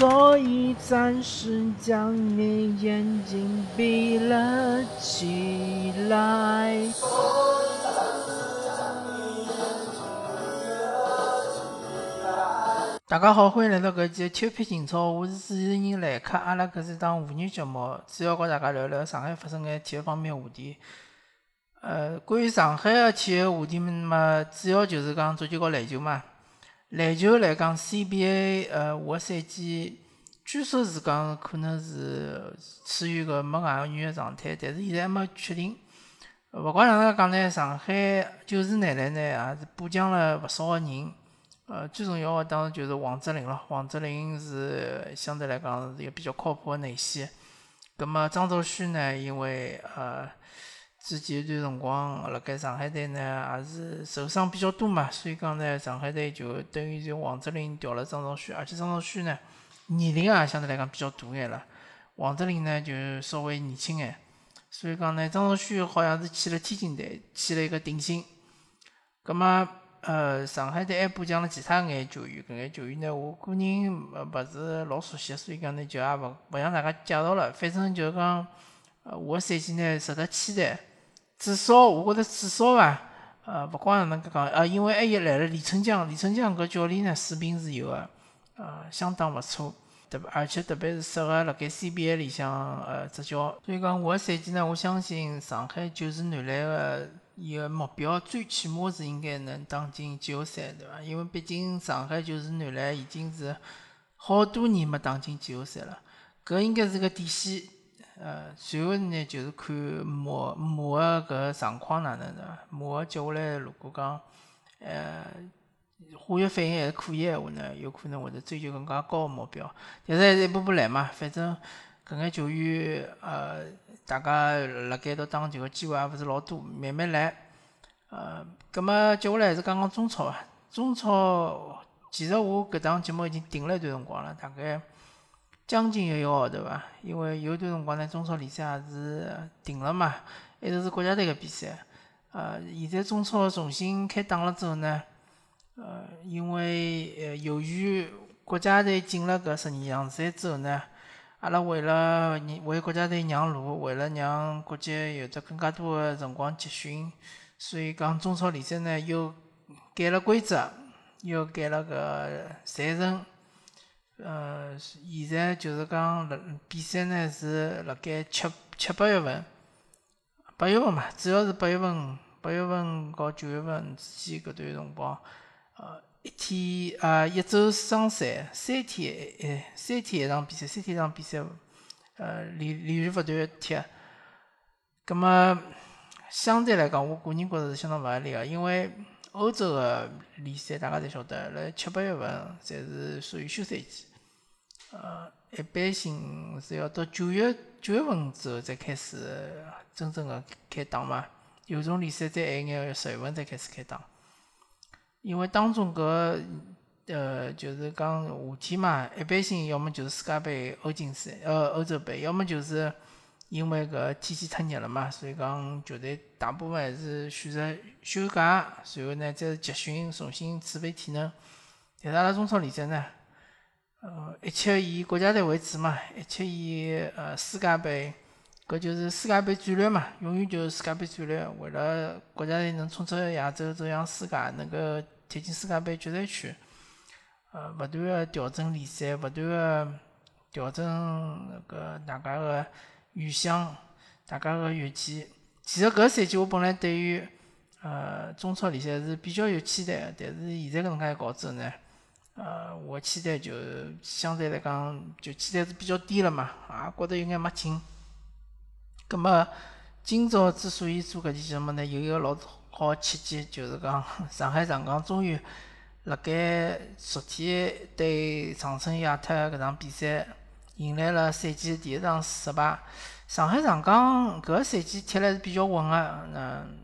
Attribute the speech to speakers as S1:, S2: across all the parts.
S1: 所以暂时将你眼睛闭了起来。大家好，欢迎来到搿期《秋皮情操》，我是主持人来客。阿拉搿是档妇女节目，主要和大家聊聊上海发生的体育方面话题。呃，关于上海的体育话题嘛，主要就是讲足球和篮球嘛。篮球来讲，CBA 呃，下个赛季据说是讲可能是处于个没外援的状态，但是现在还没确定。勿管哪能讲呢，上海九四男篮呢也是补强了勿少个人。呃，最重要的当然就是王哲林了。王哲林是相对来讲是一个比较靠谱的内线。葛末张兆旭呢，因为呃，之前一段辰光辣盖上海队呢也是受伤比较多嘛，所以讲呢，上海队就等于就王哲林调了张兆旭，而且张兆旭呢年龄也相对来讲比较大眼了，王哲林呢就稍微年轻眼，所以讲呢，张兆旭好像是去了天津队，去了一个顶薪。葛末。呃，上海队还补强了其他眼球员，搿眼球员呢，我个人呃勿是老熟悉，所以讲呢就也勿勿向大家介绍了。反正就讲，呃，下个赛季呢值得期待。至少我觉着至少伐，呃，勿光哪能介讲，呃，因为还有来了李春江，李春江搿教练呢水平是有个，呃，相当勿错，特别而且特别是适合辣盖 CBA 里向呃执教。所以讲下个赛季呢，我相信上海就是男篮个。伊个目标最起码是应该能打进季后赛，对伐？因为毕竟上海就是男篮已经是好多年没打进季后赛了，搿应该是个底线。呃，随后呢就是看马马个搿个状况哪能，对伐？马接下来如果讲呃化学反应还是可以闲话呢，有可能会得追求更加高个目标。但是还是一步步来嘛，反正搿眼球员呃。大家辣盖一道打球个机会也勿是老多，慢慢来。呃，葛末接下来还是讲讲中超伐。中超其实我搿档节目已经定了一段辰光了，大概将近一个号头伐。因为有段辰光呢，中超联赛也是停了嘛，一直是国家队个比赛。呃，现在中超重新开打了之后呢，呃，因为呃由于国家队进了搿十二强赛之后呢。阿拉为了为国家队让路，为了让国脚有着更加多的辰光集训，所以讲中超联赛呢又改了规则，又改了个赛程。呃，现在就是讲比赛呢是辣盖七七八月份，八月份嘛，主要是八月份，八月份到九月份之间搿段辰光，呃。一天啊，一周双赛，三天诶，三天一场比赛，三天一场比赛，呃，连连续勿断踢。葛末相对来讲，我个人觉着是相当勿合理个，因为欧洲个联赛大家侪晓得，辣七八月份侪是属于休赛期，呃，一般性是要到九月九月份之后才开始真正个开打嘛，有种联赛再晚眼十月份才开始开打。因为当中搿呃，就是讲夏天嘛，一般性要么就是世界杯、欧锦赛、呃欧洲杯，要么就是因为搿天气太热了嘛，所以讲球队大部分还是选择休假，随后呢再集训，重新储备体能。但是阿拉中超联赛呢，呃，一切以国家队为主嘛，一切以呃世界杯。搿就是世界杯战略嘛，永远就是世界杯战略。为了国家队能冲出亚洲，走向世界，能够踢进世界杯决赛圈，呃，勿断个调整联赛，勿断个调整那个大家个预想，大家个预期。其实搿赛季我本来对于呃中超联赛是比较有期待个，但是现在搿能介搞之后呢，呃，我期待就相对来讲就期待是比较低了嘛，也觉得有眼没劲。葛末今朝之所以做搿期节目呢，有一个老好契机，就是讲上海上港终于辣盖昨天对长春亚泰搿场比赛迎来了赛季第一场失败。上海上港搿赛季踢了是比较稳个，嗯，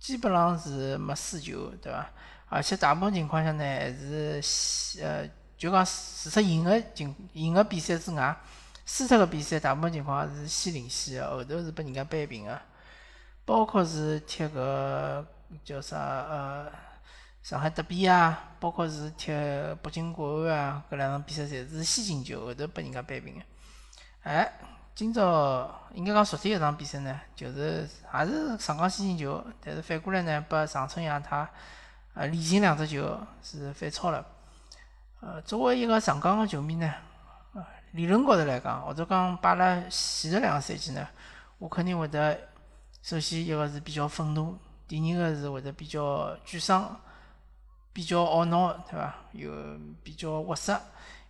S1: 基本上是没输球，对伐？而且大部分情况下呢，还是呃，就讲除脱赢个情赢个比赛之外。输脱个比赛，大部分情况是先领先个，后头是拨人家扳平个。包括是踢个叫啥呃上海德比啊，包括是踢北京国安啊，搿两场比赛侪是先进球，后头拨人家扳平个。哎，今朝应该讲昨天一场比赛呢，就是也是上港先进球，但是反过来呢，拨长春亚泰呃连进两只球是反超了。呃，作为一个上港个球迷呢，呃，理论高头来讲，或者讲摆辣前头两个赛季呢，我肯定会得首先一个是比较愤怒，第二个是会得比较沮丧。比较懊恼，对伐？有比较窝塞，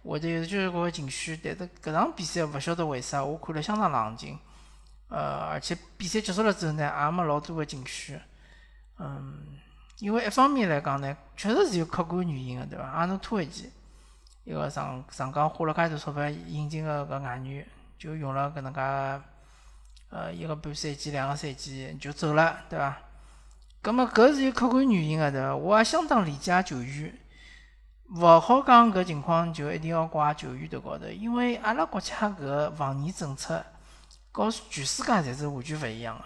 S1: 会得有交关情绪。但是搿场比赛勿晓得为啥，我看了相当冷静。呃，而且比赛结束了之后呢，也没老多个情绪。嗯，因为一方面来讲呢，确实是有客观原因个，对伐？阿诺托维奇，一个上上港花了介多钞票引进个搿外援，就用了搿能介，呃，一个半赛季、两个赛季就走了，对伐？葛末搿是有客观原因个，对伐？我也相当理解球员，勿好讲搿情况就一定要怪球员头高头，因为阿拉国家搿个防疫政策，和全世界侪是完全勿一样个。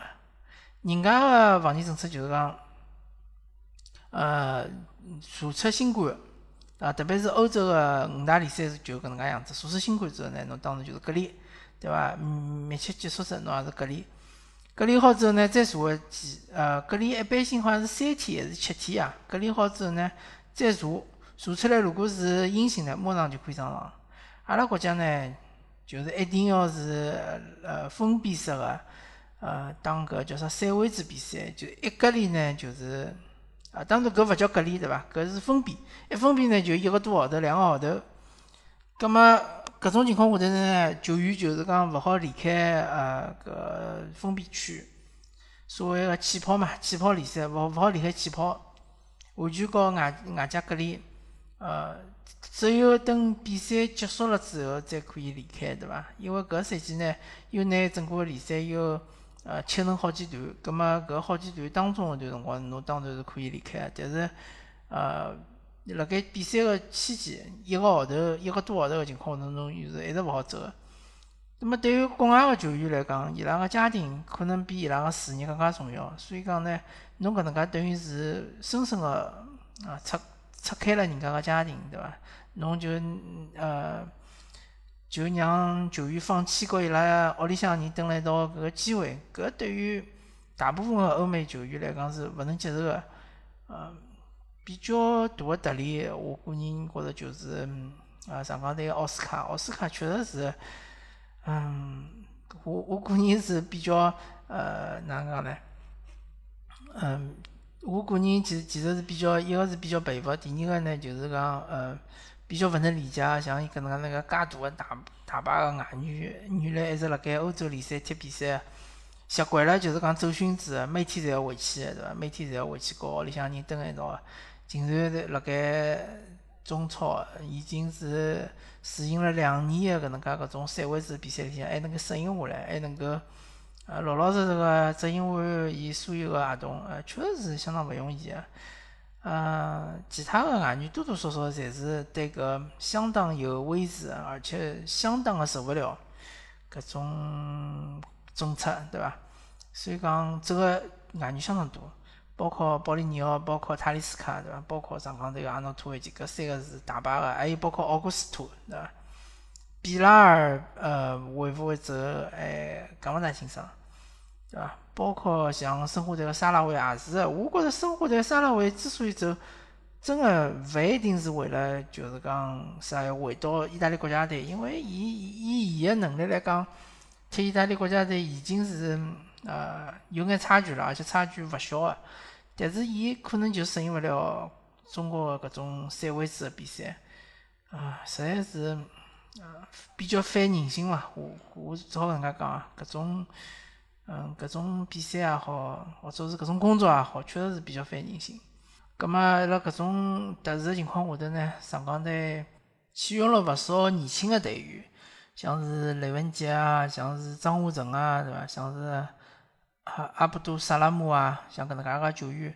S1: 人家个防疫政策就是讲，呃，查出新冠，啊，特别是欧洲个五大联赛是就搿能介样子，查出新冠之后呢，侬当然就是隔离，对伐？密切接触者侬也是隔离。隔离好之后呢，再查个几，呃，隔离一般性好像是三天还是七天啊？隔离好之后呢，再查，查出来如果是阴性的，马上就可以上床。阿拉国家呢，就是一定要是呃封闭式个，呃，打搿叫啥三位制比赛，就一隔离呢就是，啊，当然搿勿叫隔离对伐？搿是封闭，一封闭呢就一个多号头，两个号头，葛末。搿种情况下头呢，球员就是讲勿好离开呃搿封闭区，所谓个气泡嘛，气泡联赛勿勿好离开气泡，完全告外外界隔离，呃，只有等比赛结束了之后才可以离开，对伐？因为搿赛季呢，又拿整个联赛又呃切成好几段，葛末搿好几段当中一段辰光，侬当然是可以离开，但是呃。辣盖比赛个期间，一个号头、一个多号头个情况当中，又是一直勿好走个。那么对于国外个球员来讲，伊拉个家庭可能比伊拉个事业更加重要。所以讲呢，侬搿能介等于是深深个啊拆拆开了人家个家庭，对伐？侬就呃就让球员放弃和伊拉屋里向人蹲辣一道搿个机会，搿对于大部分个欧美球员来讲是勿能接受个，呃。比较大个特例，我个人觉着就是，啊，上港队奥斯卡，奥斯卡确实是，嗯，我我个人是比较，呃，哪能讲呢？嗯，我个人其实其实是比较，一个是比较佩服，第二个呢就是讲，呃，比较勿能理解，像伊搿能介那个介大个大大把个外援，原来一直辣盖欧洲联赛踢比赛，习惯了就是讲走训制，每天侪要回去个，对伐？每天侪要回去跟屋里向人蹲一道个。竟然在辣盖中超，已经是适应了两年的搿能介搿种三位制比赛里向，还能够适应下来，还能够呃老老实实个执行完伊所有个合同，呃，确实是相当勿容易个。呃，其他的外援多多少少侪是对搿相当有位置，而且相当的受勿了搿种政策，对伐？所以讲这个外援相当多。包括保利尼奥，包括塔利斯卡，对伐？包括上港队个阿诺托维奇，搿三个是大把个，还有包括奥古斯托，对伐？比拉尔，呃，会勿会走？哎，讲勿大清爽，对伐？包括像申花队个沙拉维也是，我觉着申花队沙拉维之所以走，真个勿一定是为了就是讲啥要回到意大利国家队，因为伊以伊个能力来讲，踢意大利国家队已经是呃有眼差距了，而且差距勿小个。但是伊可能就适应勿了中国搿种三位制的比赛，啊，实在是，呃，比较反人性伐？我我只好搿能介讲啊，搿种，嗯，搿种比赛也好，或者是搿种工作也好，确实是比较反人性。葛末辣搿种特殊的情况下头呢，上港队启用了勿少年轻的队员，像是雷文杰啊，像是张华成啊，对伐？像是。阿阿布杜萨拉姆啊，像搿能介个球员，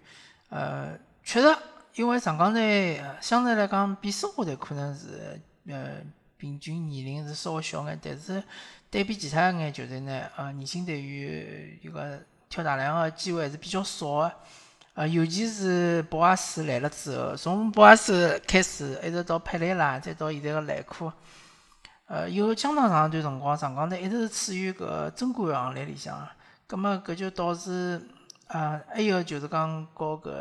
S1: 呃，确实，因为上港队相对来讲比申花队可能是呃平均年龄是稍微小眼，但是对比其他一眼球队呢，呃，年轻队员一个挑大梁个机会还是比较少个。呃，尤其是博阿斯来了之后，从博阿斯开始，一直到佩雷拉，再到现在个莱库，呃，有相当长一段辰光，上港队一直是处于搿争冠行列里向。葛末搿就导致，呃，还有就是讲，和搿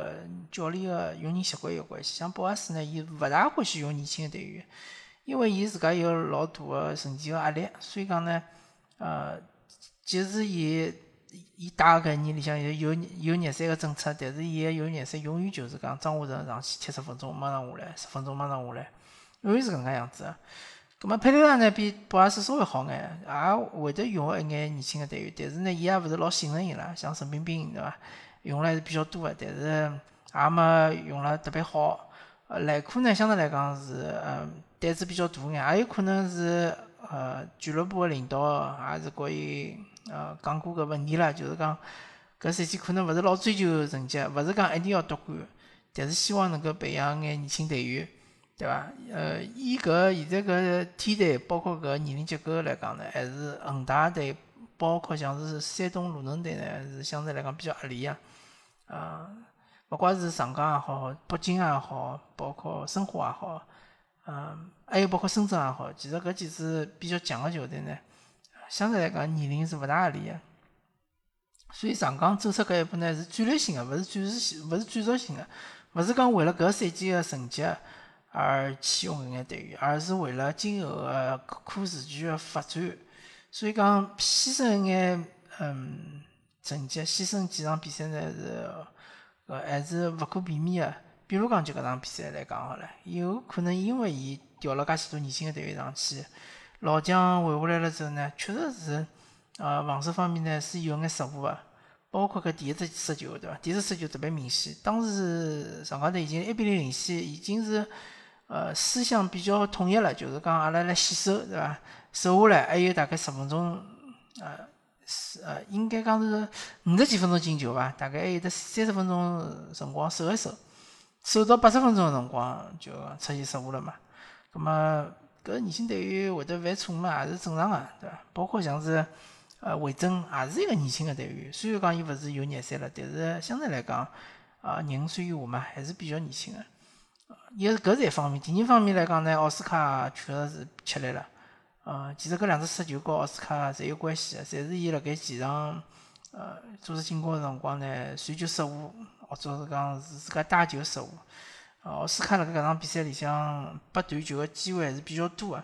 S1: 教练个用人习惯有关系。像博阿斯呢，伊勿大欢喜用年轻个队员，因为伊自家有老大个成绩个压力，所以讲呢，呃，即使伊。伊带个年里向有有有热身个政策，但是伊个有热身永远就是讲张华成上去踢十分钟，马上下来，十分钟马上下来，永远是搿能介样子。葛末佩雷拉呢比博阿斯稍微好眼，也会得用一眼年轻个队员，但是呢，伊也勿是老信任伊拉，像陈彬彬对伐？用了还是比较多个，但是也没用了特别好。呃，莱库呢相对来讲是呃胆子比较大眼，也有可能是呃俱乐部个领导也是告伊。呃，讲过搿问题了，就是讲搿赛季可能勿是老追求成绩，勿是讲一定要夺冠，但是希望能够培养眼年轻队员，对伐？呃，以搿现在搿梯队，包括搿年龄结构来讲呢，还是恒大队，包括像是山东鲁能队呢，是相对来讲比较合理啊。啊，勿管是上港也好，北京也好，包括申花也好，嗯，还有包括深圳也好，其实搿几支比较强个球队呢。相对来讲，年龄是勿大合理个，所以上港走出搿一步呢，是战略性个，勿是战术性，勿是战术性个，勿是讲为了搿赛季个成绩而启用搿眼队员，而是为了今后个可持续个发展。所以讲，牺牲一眼嗯成绩，牺牲几场比赛呢是呃还是勿可避免个。比如讲，就搿场比赛来讲好了，有可能因为伊调了介许多年轻个队员上去。老将换下来了之后呢，确实是，呃，防守方面呢是有眼失误个，包括搿第一只失球，对伐？第一只失球特别明显，当时上港队已经一比零领先，已经是，呃，思想比较统一了，就是讲阿拉来洗手，对伐？守下来还有大概十分钟，呃，是呃，应该讲是五十几分钟进球伐？大概还有得三十分钟辰光守一守，守到八十分钟个辰光就出现失误了嘛，葛么。搿年轻队员会得犯错误嘛，也是正常个，对伐？包括像是呃魏征，也是一个年轻个队员。虽然讲伊勿是有廿岁了，但是相对来讲，啊廿五岁以下嘛，还是比较年轻个。一是搿是一方面，第二方面来讲呢，奥斯卡确实是吃力了。呃，其实搿两只失球跟奥斯卡侪有关系个，侪是伊辣盖前场呃组织进攻个辰光呢，传球失误，或者是讲是自家带球失误。奥斯卡辣盖搿场比赛里向拨断球个机会还是比较多个，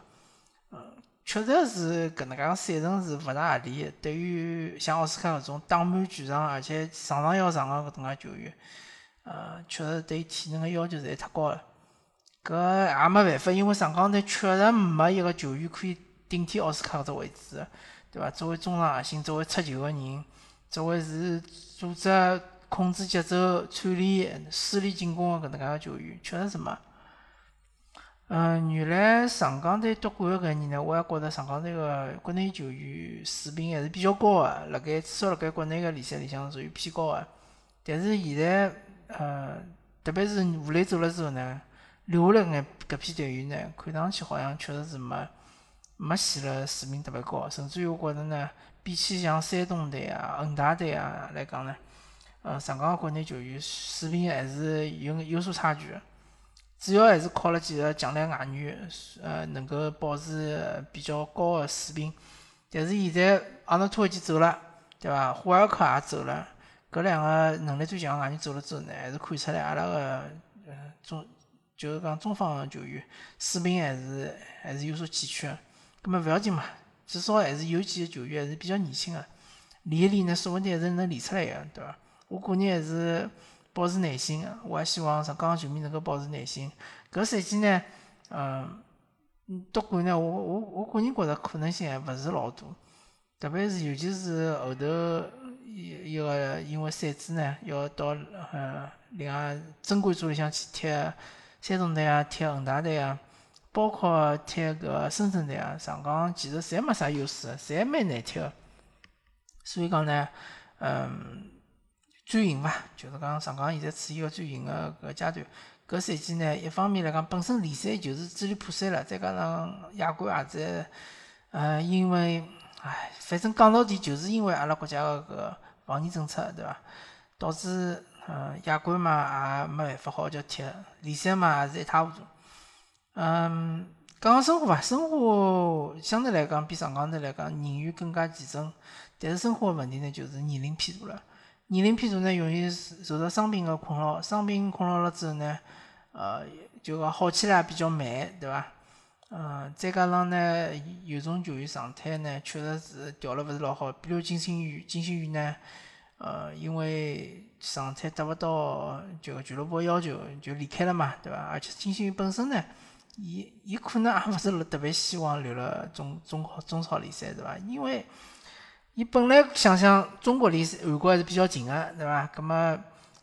S1: 嗯，确实是搿能介个赛程是勿大合理。对于像奥斯卡搿种打满全场而且场场要上个搿种介球员，呃，确实对体能个要求实在太高了。搿也没办法，因为上港队确实没一个球员可以顶替奥斯卡搿只位置，对伐？作为中场核心，作为出球个人，作为是组织。控制节奏、串联、梳理进攻个搿能介个球员，确实是没。嗯，原来上港队夺冠个搿年呢，我也觉着上港队个国内球员水平还是比较高个，辣盖至少辣盖国内个联赛里向属于偏高个。但是现在，呃，特别是吴磊走了之后呢，留下来眼搿批队员呢，看上去好像确实是没没显了水平特别高，甚至于我觉着呢，比起像山东队啊、恒大队啊来讲呢。呃，上港国内球员水平还是有有所差距，主要还是靠了几个强力外援，呃，能够保持比较高的水平。但是现在阿诺托已经走了，对伐？霍尔克也走了，搿两个能力最强外援走了之后呢，还是看出来阿拉个呃中就是讲中方球员水平还是还是有所欠缺。葛末勿要紧嘛，至少还是有几个球员还是比较年轻个，练一练呢，说不定还是能练出来个，对伐？我个人还是保持耐心个，我也希望上港球迷能够保持耐心。搿赛季呢，嗯，夺冠呢，我我我个人觉着可能性还勿是老大，特别是尤其是后头一一个因为赛制呢，要到呃另外争冠组里向去踢山东队啊，踢恒大队啊，包括踢搿深圳队啊，上港其实侪没啥优势，侪蛮难踢个。所以讲呢，嗯。转型伐，就是讲上港现在处于一个转型个搿阶段。搿赛季呢，一方面来讲，本身联赛就是支离破碎了，再加上亚冠也在，呃，因为，唉，反正讲到底就是因为阿拉国家个搿防疫政策，对伐？导致嗯，亚冠嘛也没办法好叫踢，联赛嘛也是一塌糊涂。嗯，讲讲申花吧，申花相对来讲比上港头来讲人员更加集中，但是生活问题呢就是年龄偏大了，年龄偏大呢容易受到伤病的困扰，伤病困扰了之后呢，呃，就讲好起来也比较慢，对伐？嗯，再加上呢，有种球员状态呢确实是调了勿是老好，比如金星宇，金星宇呢。呃，因为状态达勿到就俱乐部要求，就离开了嘛，对伐？而且金星宇本身呢，伊伊可能也勿是特别希望留了中中中超联赛，对伐？因为伊本来想想中国离韩国还是比较近个，对伐？葛末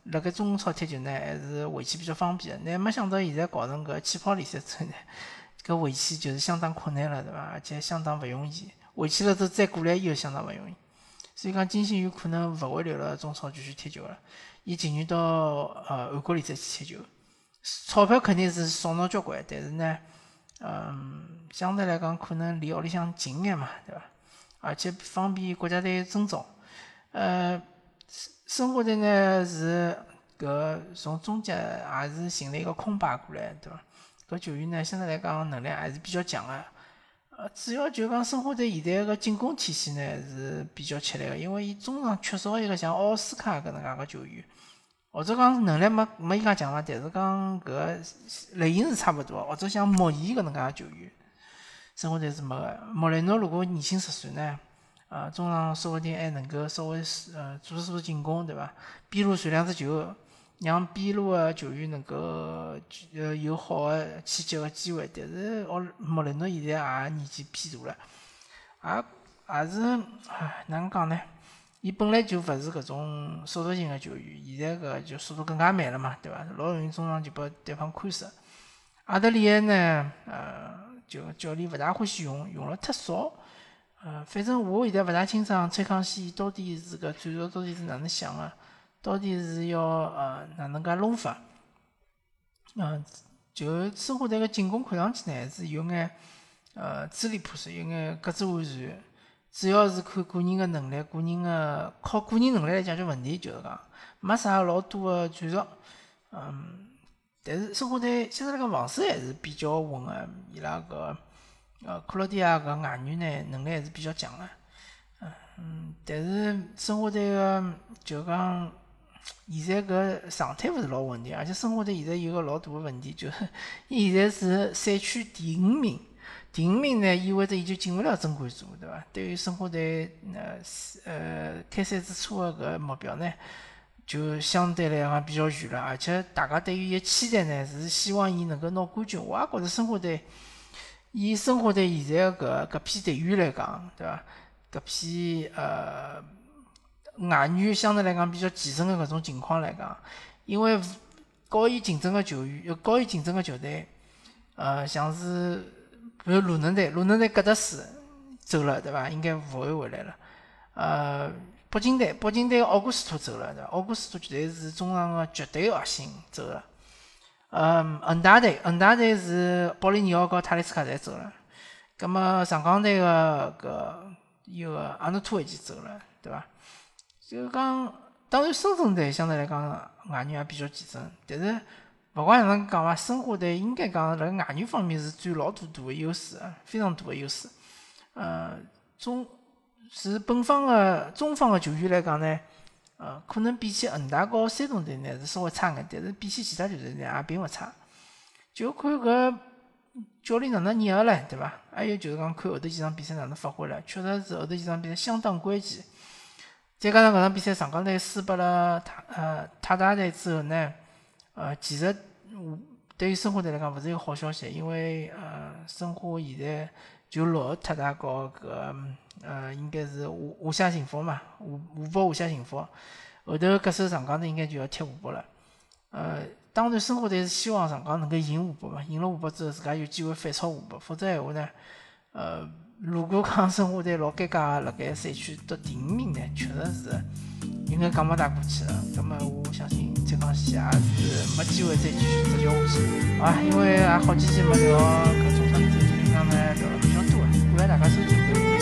S1: 辣盖中超踢球呢，还是回去比较方便个。乃没想到现在搞成搿气泡联赛之后呢，搿回去就是相当困难了，对伐？而且相当勿容易，回去了之后再过来又相当勿容易。所以讲，金星有可能勿会留辣中超继续踢球了，伊情愿到呃韩国联赛去踢球。钞票肯定是少拿交关，但是呢，嗯，相对来讲可能离屋里向近眼嘛，对伐？而且方便国家队征召。呃，申花队呢是搿从中甲也是寻了一个空白过来，对伐？搿球员呢相对来讲能力还是比较强个。呃，主要就讲申花队现在个进攻体系呢是比较吃力个，因为伊中场缺少一个像奥斯卡搿能介个球员，或者讲能力没没伊介强嘛，但是讲搿类型是差勿多，或者像莫伊搿能介个球员，生活侪是没个。莫雷诺如果年轻十岁呢，呃，中场说不定还能够稍微呃组织组织进攻，对伐？边路传两只球。让边路个球员能够呃有好个契机个机会，但是奥莫雷诺现在也年纪偏大了，也也是唉哪能讲呢？伊本来就勿是搿种速度型个球员，现在搿就速度更加慢了嘛，对伐？老容易中场就拨对方看死。阿德里安呢，呃，就教练勿大欢喜用，用了忒少。呃，反正我现在勿大清爽崔康熙到底是搿战术到底是哪能想个。到底是要呃哪能介弄法？嗯，就申花队个进攻看上去呢，还是有眼呃支离破碎，有眼各自为战。主要是看个人个能力，个人个靠个人能力来解决问题，就是讲没啥老多个战术。嗯，但是申花队现在那个防守还是比较稳个，伊拉个呃克罗地亚搿外援呢能力还是比较强个。嗯，但是申花队个就讲。现在搿状态勿是老稳定，而且申花队现在有个老大个问题，就是伊现在是赛区第五名，第五名呢意味着伊就进勿了争冠组，对伐？对于申花队呃呃开赛之初个搿目标呢，就相对来讲比较远了，而且大家对于伊期待呢是希望伊能够拿冠军。我也觉着申花队以申花队现在搿搿批队员来讲，对伐？搿批呃。外援相对来讲比较健身的搿种情况来讲，因为高伊竞争的球员，高伊竞争的球队，呃，像是比如鲁能队，鲁能队格德斯走了，对伐？应该勿会回来了。呃，北京队，北京队奥古斯托走了，对伐？奥古斯托绝对是中场的绝对核心走了。呃，恒大队，恒大队是保利尼奥和塔利斯卡侪走了。葛末上港队个搿有个阿诺托维奇走了，对伐？就讲，当然深圳队相对来讲外援也比较健身，但是勿管哪能讲伐，申花队应该讲辣外援方面是占老大大个优势，非常大个优势。呃，中是本方个中方个球员来讲呢，呃，可能比起恒大和山东队呢是稍微差眼，但是比起其他球队呢也并勿差。就看搿教练哪能捏个唻，对伐？还有就是讲看后头几场比赛哪能发挥了，确实是后头几场比赛相当关键。再加上搿场比赛上港队输拨了泰呃泰达队之后呢，呃，其实对于申花队来讲勿是一个好消息，因为呃申花现在就落后泰达和搿呃应该是华华夏幸福嘛，湖湖北华夏幸福，后头搿首上港队应该就要踢湖北了。呃，当然申花队是希望上港能够赢湖北嘛，赢了湖北之后自家有机会反超湖北，否则闲话呢，呃。如果讲申花队老尴尬，辣盖赛区得第五名呢，确实是应该讲勿大过去了。那么我相信蔡康熙也是没机会再继续执教下去，好因为也好几期没聊搿中超联赛，今天讲呢聊了比较多，感谢大家收听。